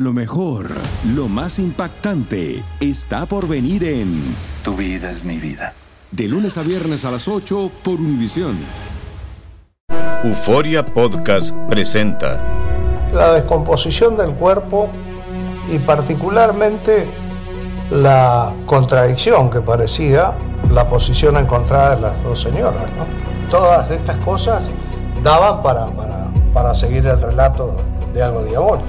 Lo mejor, lo más impactante, está por venir en Tu vida es mi vida. De lunes a viernes a las 8 por Univisión. Euforia Podcast presenta La descomposición del cuerpo y particularmente la contradicción que parecía la posición encontrada de las dos señoras. ¿no? Todas estas cosas daban para, para, para seguir el relato de algo diabólico.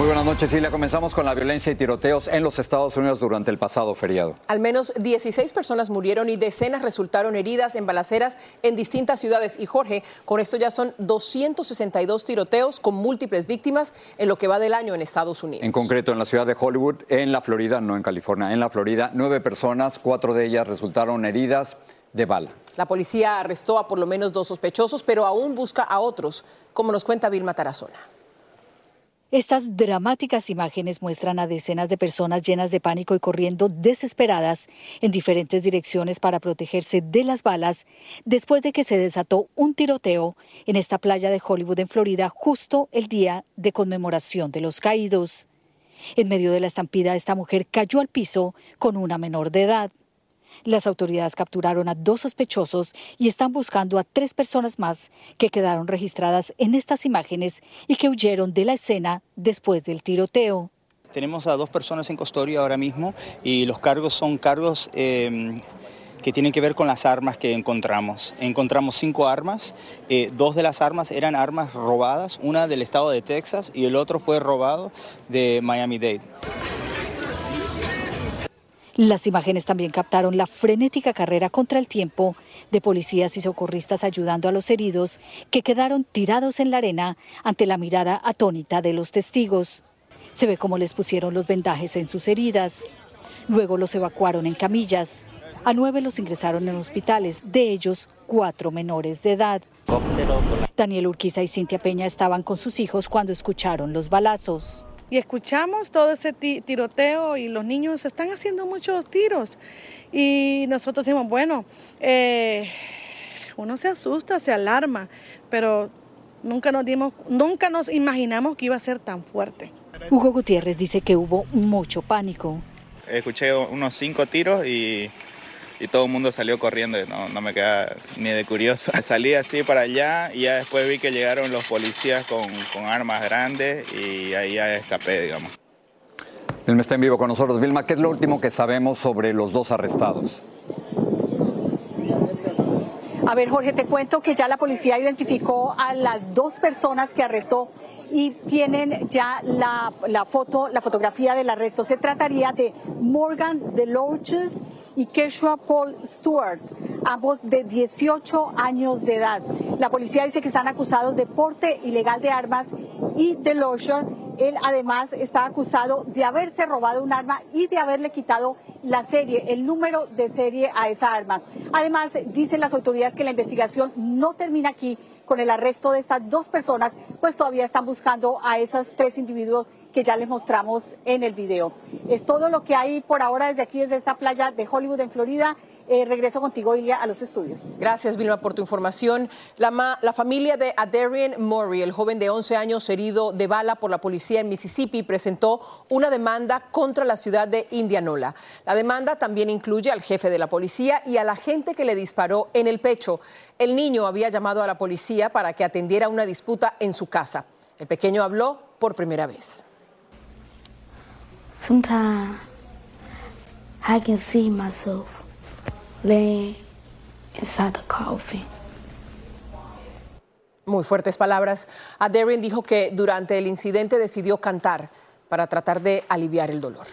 Muy buenas noches, Silvia. Comenzamos con la violencia y tiroteos en los Estados Unidos durante el pasado feriado. Al menos 16 personas murieron y decenas resultaron heridas en balaceras en distintas ciudades. Y Jorge, con esto ya son 262 tiroteos con múltiples víctimas en lo que va del año en Estados Unidos. En concreto, en la ciudad de Hollywood, en la Florida, no en California, en la Florida, nueve personas, cuatro de ellas resultaron heridas de bala. La policía arrestó a por lo menos dos sospechosos, pero aún busca a otros, como nos cuenta Vilma Tarazona. Estas dramáticas imágenes muestran a decenas de personas llenas de pánico y corriendo desesperadas en diferentes direcciones para protegerse de las balas después de que se desató un tiroteo en esta playa de Hollywood en Florida justo el día de conmemoración de los caídos. En medio de la estampida, esta mujer cayó al piso con una menor de edad. Las autoridades capturaron a dos sospechosos y están buscando a tres personas más que quedaron registradas en estas imágenes y que huyeron de la escena después del tiroteo. Tenemos a dos personas en custodia ahora mismo y los cargos son cargos eh, que tienen que ver con las armas que encontramos. Encontramos cinco armas, eh, dos de las armas eran armas robadas, una del estado de Texas y el otro fue robado de Miami-Dade. Las imágenes también captaron la frenética carrera contra el tiempo de policías y socorristas ayudando a los heridos que quedaron tirados en la arena ante la mirada atónita de los testigos. Se ve cómo les pusieron los vendajes en sus heridas. Luego los evacuaron en camillas. A nueve los ingresaron en hospitales, de ellos cuatro menores de edad. Daniel Urquiza y Cintia Peña estaban con sus hijos cuando escucharon los balazos y escuchamos todo ese tiroteo y los niños están haciendo muchos tiros. Y nosotros decimos, bueno, eh, uno se asusta, se alarma, pero nunca nos, dimos, nunca nos imaginamos que iba a ser tan fuerte. Hugo Gutiérrez dice que hubo mucho pánico. Escuché unos cinco tiros y y todo el mundo salió corriendo, no, no me queda ni de curioso. Salí así para allá y ya después vi que llegaron los policías con, con armas grandes y ahí ya escapé, digamos. Vilma está en vivo con nosotros. Vilma, ¿qué es lo último que sabemos sobre los dos arrestados? A ver, Jorge, te cuento que ya la policía identificó a las dos personas que arrestó y tienen ya la, foto, la fotografía del arresto. Se trataría de Morgan DeLoaches y Keshua Paul Stewart, ambos de 18 años de edad. La policía dice que están acusados de porte ilegal de armas y de Él además está acusado de haberse robado un arma y de haberle quitado la serie, el número de serie a esa arma. Además, dicen las autoridades que la investigación no termina aquí con el arresto de estas dos personas, pues todavía están buscando a esos tres individuos que ya les mostramos en el video. Es todo lo que hay por ahora desde aquí, desde esta playa de Hollywood en Florida. Eh, regreso contigo, Ilia, a los estudios. Gracias, Vilma, por tu información. La, la familia de Adarian Murray, el joven de 11 años herido de bala por la policía en Mississippi, presentó una demanda contra la ciudad de Indianola. La demanda también incluye al jefe de la policía y a la gente que le disparó en el pecho. El niño había llamado a la policía para que atendiera una disputa en su casa. El pequeño habló por primera vez. Sometimes I can see myself laying inside the coffin. Muy fuertes palabras. Aderian dijo que durante el incidente decidió cantar para tratar de aliviar el dolor.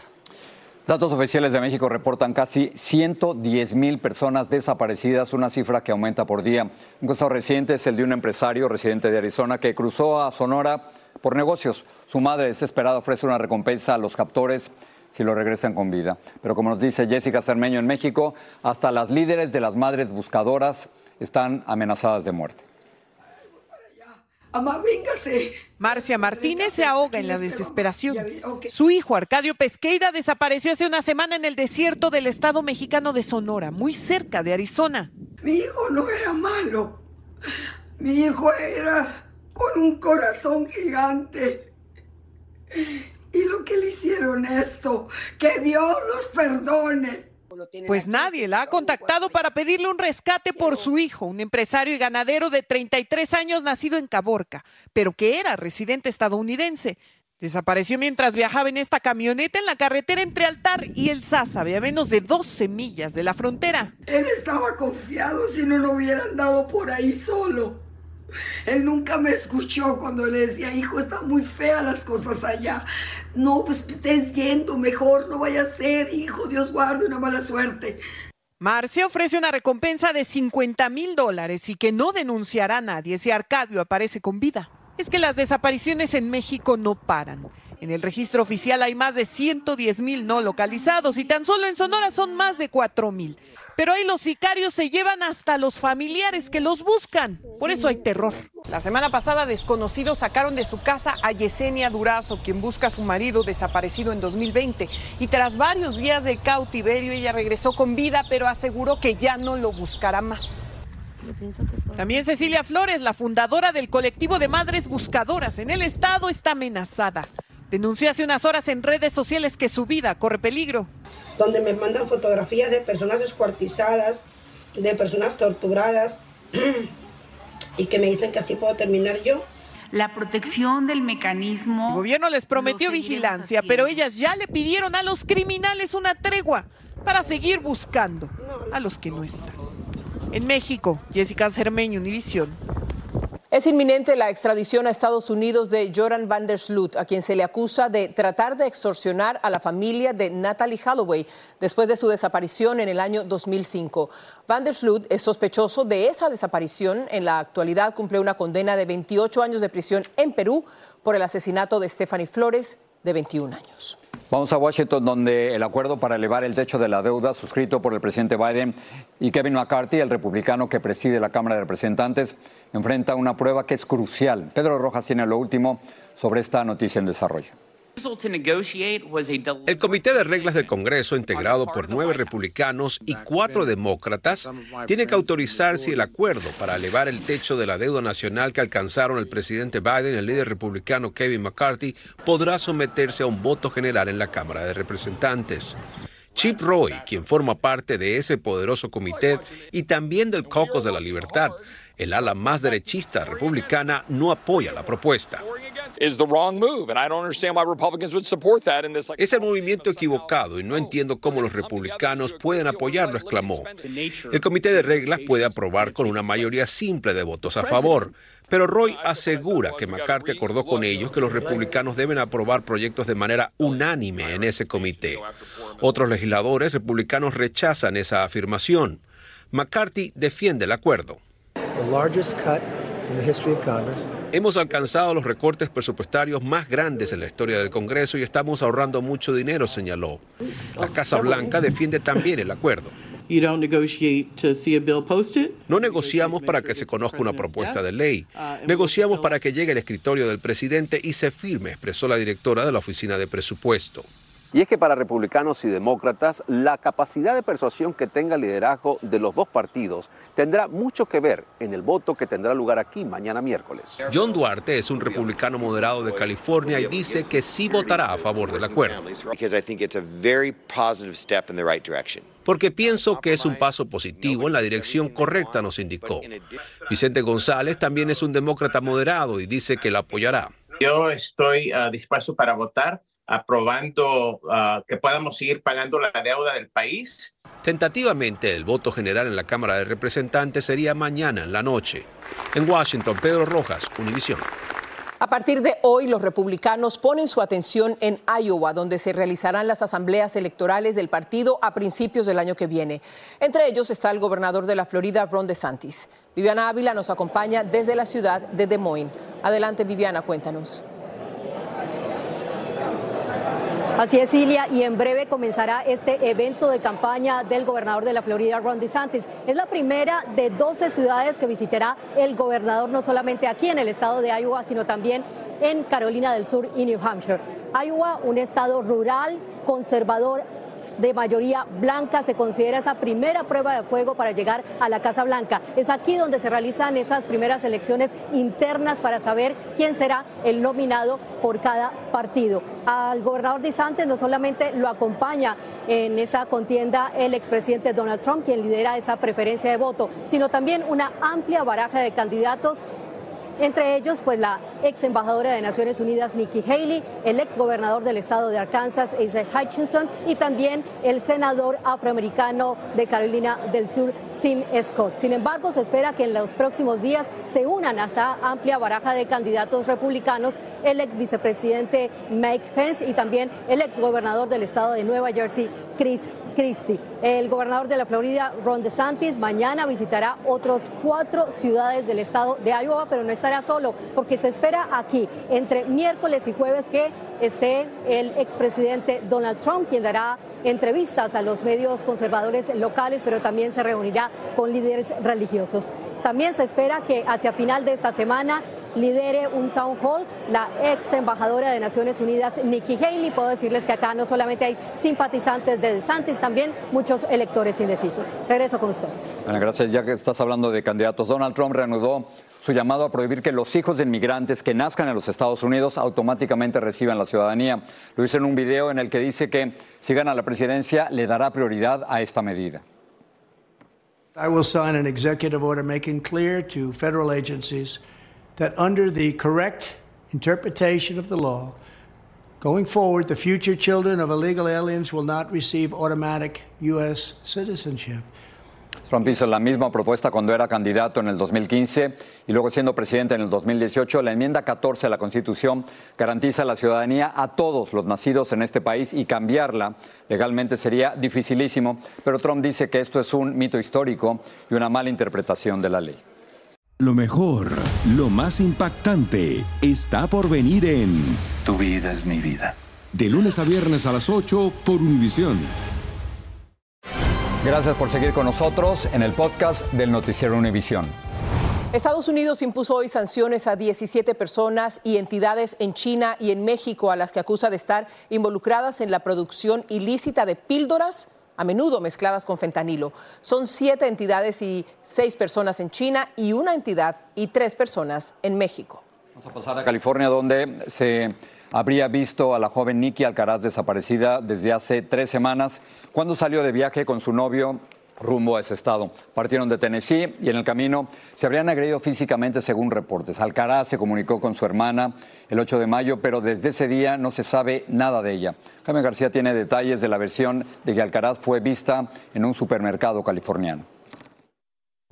Datos oficiales de México reportan casi 110 mil personas desaparecidas, una cifra que aumenta por día. Un caso reciente es el de un empresario residente de Arizona que cruzó a Sonora por negocios. Su madre desesperada ofrece una recompensa a los captores si lo regresan con vida. Pero como nos dice Jessica Cermeño en México, hasta las líderes de las madres buscadoras están amenazadas de muerte. Mamá, véngase. Marcia Martínez se ahoga en la desesperación. Su hijo Arcadio Pesqueira desapareció hace una semana en el desierto del estado mexicano de Sonora, muy cerca de Arizona. Mi hijo no era malo. Mi hijo era con un corazón gigante. Y lo que le hicieron esto, que Dios los perdone. Pues nadie la ha contactado para pedirle un rescate por su hijo, un empresario y ganadero de 33 años nacido en Caborca, pero que era residente estadounidense. Desapareció mientras viajaba en esta camioneta en la carretera entre Altar y El Sasa, a menos de 12 millas de la frontera. Él estaba confiado si no lo hubieran dado por ahí solo. Él nunca me escuchó cuando le decía, hijo, están muy feas las cosas allá. No, pues estés yendo mejor, no vaya a ser, hijo, Dios guarde una mala suerte. Marcia ofrece una recompensa de 50 mil dólares y que no denunciará a nadie si Arcadio aparece con vida. Es que las desapariciones en México no paran. En el registro oficial hay más de 110 mil no localizados y tan solo en Sonora son más de 4 mil. Pero ahí los sicarios se llevan hasta los familiares que los buscan. Por eso hay terror. La semana pasada desconocidos sacaron de su casa a Yesenia Durazo, quien busca a su marido desaparecido en 2020. Y tras varios días de cautiverio, ella regresó con vida, pero aseguró que ya no lo buscará más. También Cecilia Flores, la fundadora del colectivo de madres buscadoras en el estado, está amenazada. Denunció hace unas horas en redes sociales que su vida corre peligro donde me mandan fotografías de personas descuartizadas, de personas torturadas y que me dicen que así puedo terminar yo. La protección del mecanismo. El gobierno les prometió vigilancia, pero ellas ya le pidieron a los criminales una tregua para seguir buscando a los que no están. En México, Jessica Cermeño, Univisión. Es inminente la extradición a Estados Unidos de Joran van der Sloot, a quien se le acusa de tratar de extorsionar a la familia de Natalie Holloway después de su desaparición en el año 2005. Van der Sloot es sospechoso de esa desaparición. En la actualidad cumple una condena de 28 años de prisión en Perú por el asesinato de Stephanie Flores, de 21 años. Vamos a Washington, donde el acuerdo para elevar el techo de la deuda suscrito por el presidente Biden y Kevin McCarthy, el republicano que preside la Cámara de Representantes, enfrenta una prueba que es crucial. Pedro Rojas tiene lo último sobre esta noticia en desarrollo. El Comité de Reglas del Congreso, integrado por nueve republicanos y cuatro demócratas, tiene que autorizar si el acuerdo para elevar el techo de la deuda nacional que alcanzaron el presidente Biden y el líder republicano Kevin McCarthy podrá someterse a un voto general en la Cámara de Representantes. Chip Roy, quien forma parte de ese poderoso comité y también del Caucus de la Libertad, el ala más derechista republicana, no apoya la propuesta. Es el movimiento equivocado y no entiendo cómo los republicanos pueden apoyarlo, exclamó. El comité de reglas puede aprobar con una mayoría simple de votos a favor, pero Roy asegura que McCarthy acordó con ellos que los republicanos deben aprobar proyectos de manera unánime en ese comité. Otros legisladores republicanos rechazan esa afirmación. McCarthy defiende el acuerdo. Hemos alcanzado los recortes presupuestarios más grandes en la historia del Congreso y estamos ahorrando mucho dinero, señaló. La Casa Blanca defiende también el acuerdo. No negociamos para que se conozca una propuesta de ley. Negociamos para que llegue al escritorio del presidente y se firme, expresó la directora de la Oficina de Presupuesto. Y es que para republicanos y demócratas, la capacidad de persuasión que tenga el liderazgo de los dos partidos tendrá mucho que ver en el voto que tendrá lugar aquí mañana miércoles. John Duarte es un republicano moderado de California y dice que sí votará a favor del acuerdo. Porque pienso que es un paso positivo en la dirección correcta, nos indicó. Vicente González también es un demócrata moderado y dice que la apoyará. Yo estoy ah, dispuesto para votar aprobando ah, que podamos seguir pagando la deuda del país. Tentativamente, el voto general en la Cámara de Representantes sería mañana en la noche. En Washington, Pedro Rojas, Univisión. A partir de hoy, los republicanos ponen su atención en Iowa, donde se realizarán las asambleas electorales del partido a principios del año que viene. Entre ellos está el gobernador de la Florida, Ron DeSantis. Viviana Ávila nos acompaña desde la ciudad de Des Moines. Adelante, Viviana, cuéntanos. Así es, Ilia, y en breve comenzará este evento de campaña del gobernador de la Florida, Ron DeSantis. Es la primera de 12 ciudades que visitará el gobernador, no solamente aquí en el estado de Iowa, sino también en Carolina del Sur y New Hampshire. Iowa, un estado rural, conservador, de mayoría blanca se considera esa primera prueba de fuego para llegar a la Casa Blanca. Es aquí donde se realizan esas primeras elecciones internas para saber quién será el nominado por cada partido. Al gobernador DeSantis no solamente lo acompaña en esa contienda el expresidente Donald Trump, quien lidera esa preferencia de voto, sino también una amplia baraja de candidatos entre ellos, pues la ex embajadora de Naciones Unidas Nikki Haley, el ex gobernador del estado de Arkansas Asa Hutchinson y también el senador afroamericano de Carolina del Sur Tim Scott. Sin embargo, se espera que en los próximos días se unan a esta amplia baraja de candidatos republicanos el ex vicepresidente Mike Pence y también el ex gobernador del estado de Nueva Jersey Chris El gobernador de la Florida, Ron DeSantis, mañana visitará otros cuatro ciudades del estado de Iowa, pero no estará solo, porque se espera aquí, entre miércoles y jueves, que esté el expresidente Donald Trump, quien dará entrevistas a los medios conservadores locales, pero también se reunirá con líderes religiosos. También se espera que hacia final de esta semana lidere un town hall la ex embajadora de Naciones Unidas, Nikki Haley. Puedo decirles que acá no solamente hay simpatizantes de DeSantis, también muchos electores indecisos. Regreso con ustedes. gracias. Ya que estás hablando de candidatos, Donald Trump reanudó su llamado a prohibir que los hijos de inmigrantes que nazcan en los Estados Unidos automáticamente reciban la ciudadanía. Lo hizo en un video en el que dice que si gana la presidencia le dará prioridad a esta medida. I will sign an executive order making clear to federal agencies that under the correct interpretation of the law, going forward, the future children of illegal aliens will not receive automatic U.S. citizenship. Trump hizo la misma propuesta cuando era candidato en el 2015 y luego siendo presidente en el 2018. La enmienda 14 de la Constitución garantiza la ciudadanía a todos los nacidos en este país y cambiarla legalmente sería dificilísimo, pero Trump dice que esto es un mito histórico y una mala interpretación de la ley. Lo mejor, lo más impactante, está por venir en Tu vida es mi vida. De lunes a viernes a las 8 por Univisión. Gracias por seguir con nosotros en el podcast del Noticiero Univisión. Estados Unidos impuso hoy sanciones a 17 personas y entidades en China y en México a las que acusa de estar involucradas en la producción ilícita de píldoras, a menudo mezcladas con fentanilo. Son siete entidades y seis personas en China y una entidad y tres personas en México. Vamos a pasar a California, donde se habría visto a la joven Nikki Alcaraz desaparecida desde hace tres semanas, cuando salió de viaje con su novio rumbo a ese estado. Partieron de Tennessee y en el camino se habrían agredido físicamente según reportes. Alcaraz se comunicó con su hermana el 8 de mayo, pero desde ese día no se sabe nada de ella. Jaime García tiene detalles de la versión de que Alcaraz fue vista en un supermercado californiano.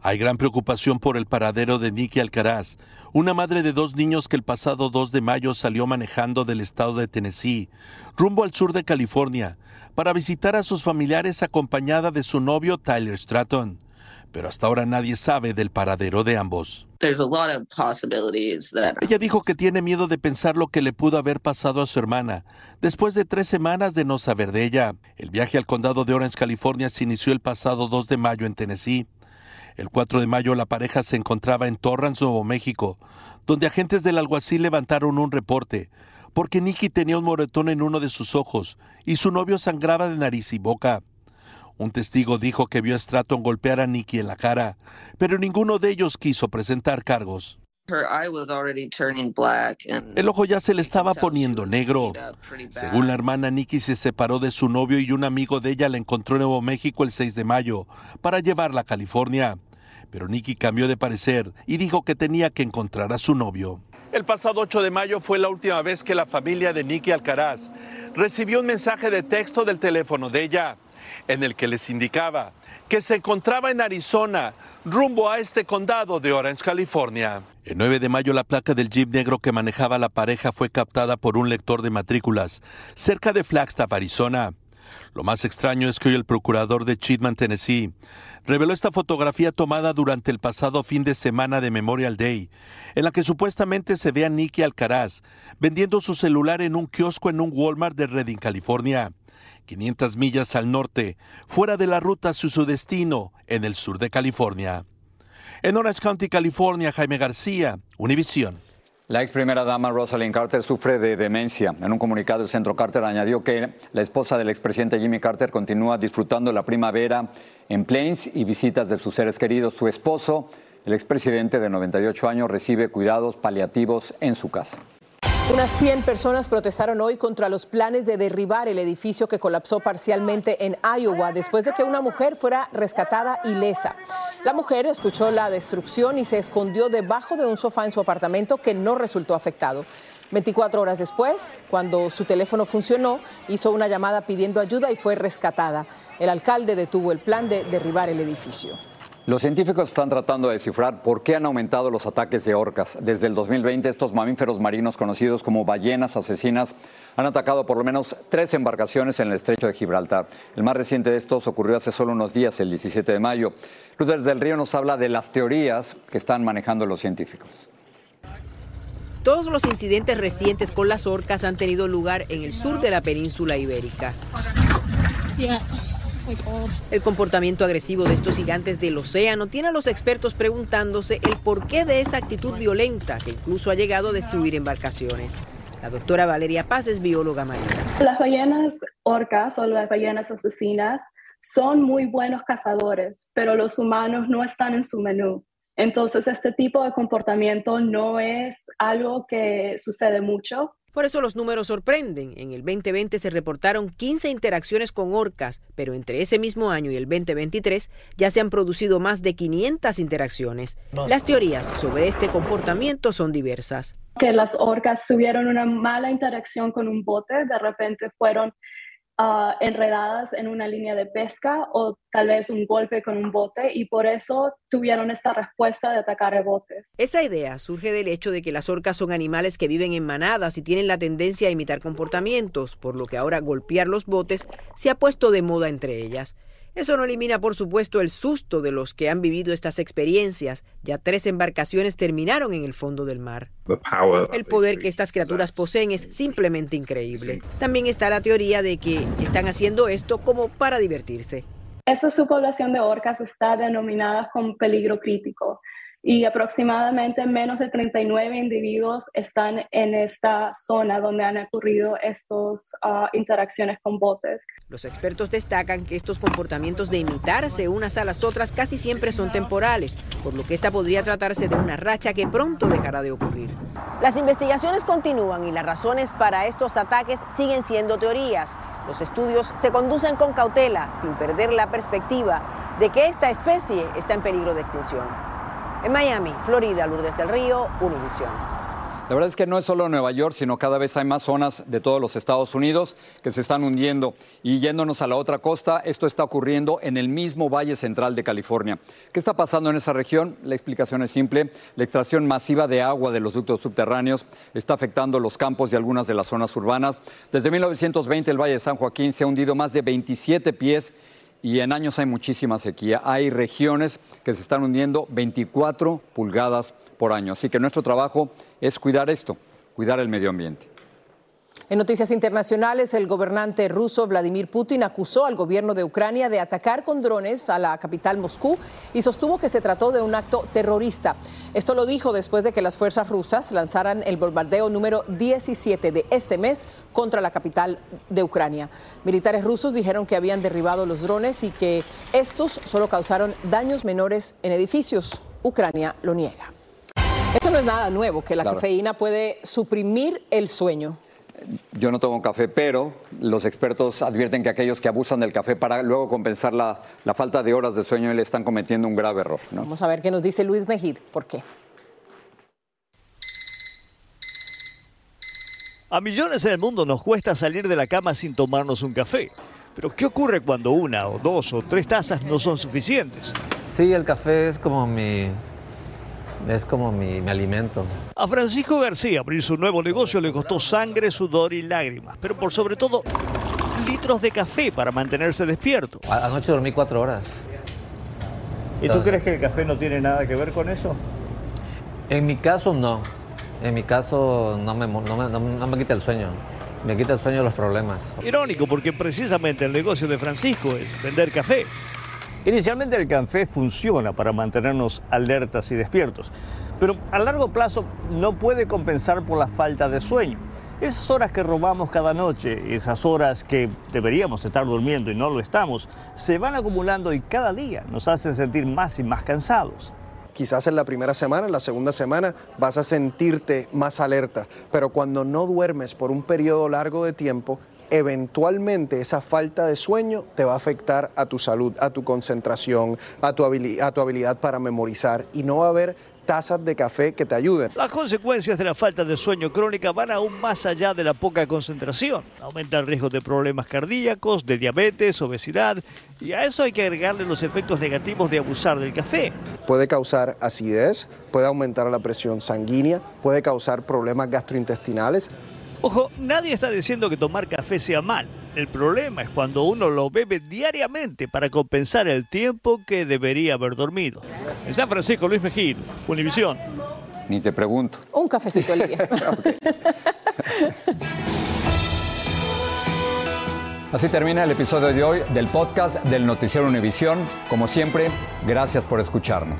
Hay gran preocupación por el paradero de Nicky Alcaraz, una madre de dos niños que el pasado 2 de mayo salió manejando del estado de Tennessee rumbo al sur de California para visitar a sus familiares acompañada de su novio Tyler Stratton. Pero hasta ahora nadie sabe del paradero de ambos. Ella dijo que tiene miedo de pensar lo que le pudo haber pasado a su hermana después de tres semanas de no saber de ella. El viaje al condado de Orange, California, se inició el pasado 2 de mayo en Tennessee. El 4 de mayo la pareja se encontraba en Torrance, Nuevo México, donde agentes del alguacil levantaron un reporte porque Nicky tenía un moretón en uno de sus ojos y su novio sangraba de nariz y boca. Un testigo dijo que vio a Stratton golpear a Nicky en la cara, pero ninguno de ellos quiso presentar cargos. El ojo ya se le estaba poniendo negro. Según la hermana, Nikki se separó de su novio y un amigo de ella la encontró en Nuevo México el 6 de mayo para llevarla a California. Pero Nikki cambió de parecer y dijo que tenía que encontrar a su novio. El pasado 8 de mayo fue la última vez que la familia de Nicky Alcaraz recibió un mensaje de texto del teléfono de ella, en el que les indicaba que se encontraba en Arizona, rumbo a este condado de Orange, California. El 9 de mayo la placa del jeep negro que manejaba la pareja fue captada por un lector de matrículas cerca de Flagstaff, Arizona. Lo más extraño es que hoy el procurador de Chitman, Tennessee, reveló esta fotografía tomada durante el pasado fin de semana de Memorial Day, en la que supuestamente se ve a Nicky Alcaraz vendiendo su celular en un kiosco en un Walmart de Redding, California. 500 millas al norte, fuera de la ruta hacia su destino, en el sur de California. En Orange County, California, Jaime García, Univisión. La ex primera dama Rosalind Carter sufre de demencia. En un comunicado, el Centro Carter añadió que la esposa del expresidente Jimmy Carter continúa disfrutando la primavera en Plains y visitas de sus seres queridos. Su esposo, el expresidente de 98 años, recibe cuidados paliativos en su casa. Unas 100 personas protestaron hoy contra los planes de derribar el edificio que colapsó parcialmente en Iowa después de que una mujer fuera rescatada ilesa. La mujer escuchó la destrucción y se escondió debajo de un sofá en su apartamento que no resultó afectado. 24 horas después, cuando su teléfono funcionó, hizo una llamada pidiendo ayuda y fue rescatada. El alcalde detuvo el plan de derribar el edificio. Los científicos están tratando de descifrar por qué han aumentado los ataques de orcas. Desde el 2020, estos mamíferos marinos conocidos como ballenas asesinas han atacado por lo menos tres embarcaciones en el estrecho de Gibraltar. El más reciente de estos ocurrió hace solo unos días, el 17 de mayo. Luther del Río nos habla de las teorías que están manejando los científicos. Todos los incidentes recientes con las orcas han tenido lugar en el sur de la península ibérica. El comportamiento agresivo de estos gigantes del océano tiene a los expertos preguntándose el porqué de esa actitud violenta que incluso ha llegado a destruir embarcaciones. La doctora Valeria Paz es bióloga marina. Las ballenas orcas o las ballenas asesinas son muy buenos cazadores, pero los humanos no están en su menú. Entonces, este tipo de comportamiento no es algo que sucede mucho, por eso los números sorprenden. En el 2020 se reportaron 15 interacciones con orcas, pero entre ese mismo año y el 2023 ya se han producido más de 500 interacciones. Las teorías sobre este comportamiento son diversas. Que las orcas tuvieron una mala interacción con un bote, de repente fueron Ah, enredadas en una línea de pesca o tal vez un golpe con un bote y por eso tuvieron esta respuesta de atacar botes. Esa idea surge del hecho de que las orcas son animales que viven en manadas y tienen la tendencia a imitar comportamientos, por lo que ahora golpear los botes se ha puesto de moda entre ellas. Eso no elimina, por supuesto, el susto de los que han vivido estas experiencias. Ya tres embarcaciones terminaron en el fondo del mar. El poder que estas criaturas poseen es simplemente increíble. También está la teoría de que están haciendo esto como para divertirse. Esta subpoblación de orcas está denominada como peligro crítico y aproximadamente menos de 39 individuos están en esta zona donde han ocurrido estas ah, interacciones con botes. Los expertos destacan que estos comportamientos de imitarse unas a las otras casi siempre son temporales, por lo que esta podría tratarse de una racha que pronto dejará de ocurrir. Las investigaciones continúan y las razones para estos ataques siguen siendo teorías. Los estudios se conducen con cautela, sin perder la perspectiva de que esta especie está en peligro de extinción. En Miami, Florida, Lourdes del Río, Univisión. La verdad es que no es solo Nueva York, sino cada vez hay más zonas de todos los Estados Unidos que se están hundiendo. Y yéndonos a la otra costa, esto está ocurriendo en el mismo Valle Central de California. ¿Qué está pasando en esa región? La explicación es simple. La extracción masiva de agua de los ductos subterráneos está afectando los campos y algunas de las zonas urbanas. Desde 1920 el Valle de San Joaquín se ha hundido más de 27 pies y en años hay muchísima sequía. Hay regiones que se están hundiendo 24 pulgadas por año. Así que nuestro trabajo es cuidar esto, cuidar el medio ambiente. En noticias internacionales, el gobernante ruso Vladimir Putin acusó al gobierno de Ucrania de atacar con drones a la capital Moscú y sostuvo que se trató de un acto terrorista. Esto lo dijo después de que las fuerzas rusas lanzaran el bombardeo número 17 de este mes contra la capital de Ucrania. Militares rusos dijeron que habían derribado los drones y que estos solo causaron daños menores en edificios. Ucrania lo niega. Esto no es nada nuevo, que la cafeína puede suprimir el sueño. Yo no tomo café, pero los expertos advierten que aquellos que abusan del café para luego compensar la, falta de horas de sueño le están cometiendo un grave error. Vamos a ver qué nos dice Luis Mejid. ¿Por qué? A millones en el mundo nos cuesta salir de la cama sin tomarnos un café. Pero ¿qué ocurre cuando una o dos o tres tazas no son suficientes? Sí, el café es como mi, es como mi, mi, alimento. A Francisco García abrir su nuevo negocio le costó sangre, sudor y lágrimas, pero por sobre todo litros de café para mantenerse despierto. Anoche dormí cuatro horas. ¿Y tú crees que el café no tiene nada que ver con eso? En mi caso no. En mi caso no me, no me, no me quita el sueño. Me quita el sueño los problemas. Irónico porque precisamente el negocio de Francisco es vender café. Inicialmente el café funciona para mantenernos alertas y despiertos, pero a largo plazo no puede compensar por la falta de sueño. Esas horas que robamos cada noche, esas horas que deberíamos estar durmiendo y no lo estamos, se van acumulando y cada día nos hacen sentir más y más cansados. Quizás en la primera semana, en la segunda semana vas a sentirte más alerta, pero cuando no duermes por un periodo largo de tiempo, eventualmente esa falta de sueño te va a afectar a tu salud, a tu concentración, a tu, habilidad, a tu habilidad para memorizar y no va a haber tazas de café que te ayuden. Las consecuencias de la falta de sueño crónica van aún más allá de la poca concentración. Aumenta el riesgo de problemas cardíacos, de diabetes, obesidad y a eso hay que agregarle los efectos negativos de abusar del café. Puede causar acidez, puede aumentar la presión sanguínea, puede causar problemas gastrointestinales. Ojo, nadie está diciendo que tomar café sea mal. El problema es cuando uno lo bebe diariamente para compensar el tiempo que debería haber dormido. En San Francisco, Luis Mejía, Univisión. Ni te pregunto. Un cafecito al día. Así termina el episodio de hoy del podcast del Noticiero Univisión. Como siempre, gracias por escucharnos.